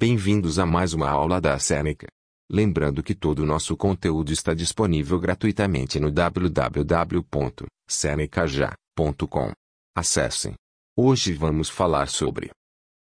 Bem-vindos a mais uma aula da Seneca. Lembrando que todo o nosso conteúdo está disponível gratuitamente no www.senecaja.com. Acessem. Hoje vamos falar sobre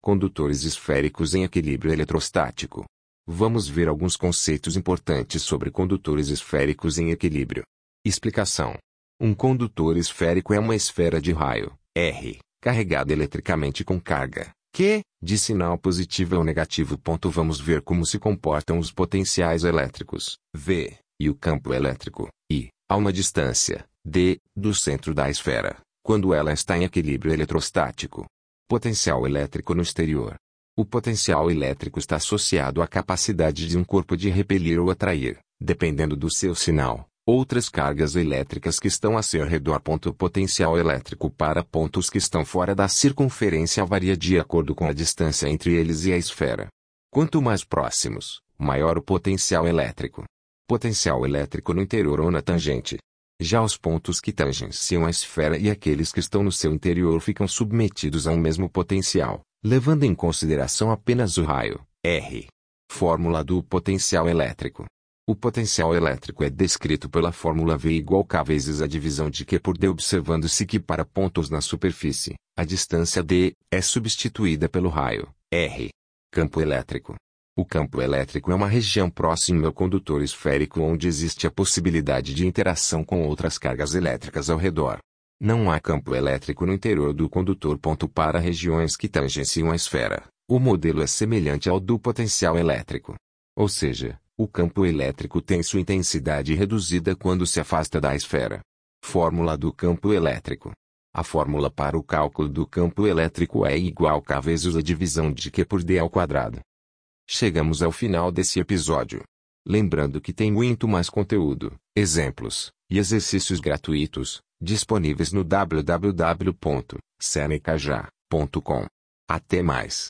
condutores esféricos em equilíbrio eletrostático. Vamos ver alguns conceitos importantes sobre condutores esféricos em equilíbrio. Explicação: Um condutor esférico é uma esfera de raio, R, carregada eletricamente com carga, Q, de sinal positivo ou negativo. Vamos ver como se comportam os potenciais elétricos, V, e o campo elétrico, I, a uma distância, D, do centro da esfera, quando ela está em equilíbrio eletrostático. Potencial elétrico no exterior. O potencial elétrico está associado à capacidade de um corpo de repelir ou atrair, dependendo do seu sinal, outras cargas elétricas que estão a seu redor. O potencial elétrico para pontos que estão fora da circunferência varia de acordo com a distância entre eles e a esfera. Quanto mais próximos, maior o potencial elétrico. Potencial elétrico no interior ou na tangente. Já os pontos que tangenciam a esfera e aqueles que estão no seu interior ficam submetidos a um mesmo potencial, levando em consideração apenas o raio, R. Fórmula do potencial elétrico. O potencial elétrico é descrito pela fórmula V igual K vezes a divisão de Q por D observando-se que para pontos na superfície, a distância D é substituída pelo raio, R. Campo elétrico. O campo elétrico é uma região próxima ao condutor esférico onde existe a possibilidade de interação com outras cargas elétricas ao redor. Não há campo elétrico no interior do condutor. Para regiões que tangenciam a esfera, o modelo é semelhante ao do potencial elétrico. Ou seja, o campo elétrico tem sua intensidade reduzida quando se afasta da esfera. Fórmula do campo elétrico. A fórmula para o cálculo do campo elétrico é igual a K vezes a divisão de Q por D ao quadrado. Chegamos ao final desse episódio. Lembrando que tem muito mais conteúdo, exemplos e exercícios gratuitos disponíveis no www.senecaja.com. Até mais.